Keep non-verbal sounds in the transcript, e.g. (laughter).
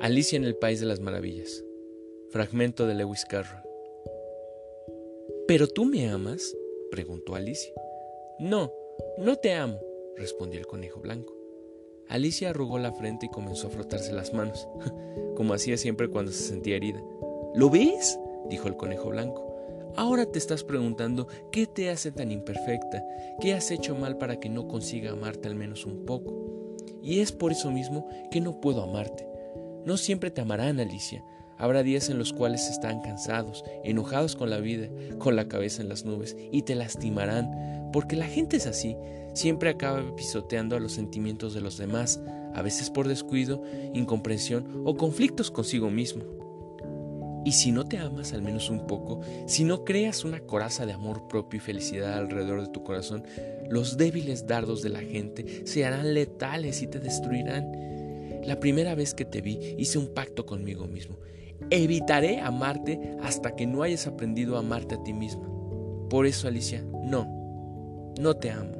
Alicia en el País de las Maravillas. Fragmento de Lewis Carroll. ¿Pero tú me amas? preguntó Alicia. No, no te amo, respondió el conejo blanco. Alicia arrugó la frente y comenzó a frotarse las manos, (laughs) como hacía siempre cuando se sentía herida. ¿Lo ves? dijo el conejo blanco. Ahora te estás preguntando qué te hace tan imperfecta, qué has hecho mal para que no consiga amarte al menos un poco. Y es por eso mismo que no puedo amarte. No siempre te amarán, Alicia. Habrá días en los cuales están cansados, enojados con la vida, con la cabeza en las nubes, y te lastimarán, porque la gente es así, siempre acaba pisoteando a los sentimientos de los demás, a veces por descuido, incomprensión o conflictos consigo mismo. Y si no te amas al menos un poco, si no creas una coraza de amor propio y felicidad alrededor de tu corazón, los débiles dardos de la gente se harán letales y te destruirán. La primera vez que te vi hice un pacto conmigo mismo. Evitaré amarte hasta que no hayas aprendido a amarte a ti misma. Por eso, Alicia, no, no te amo.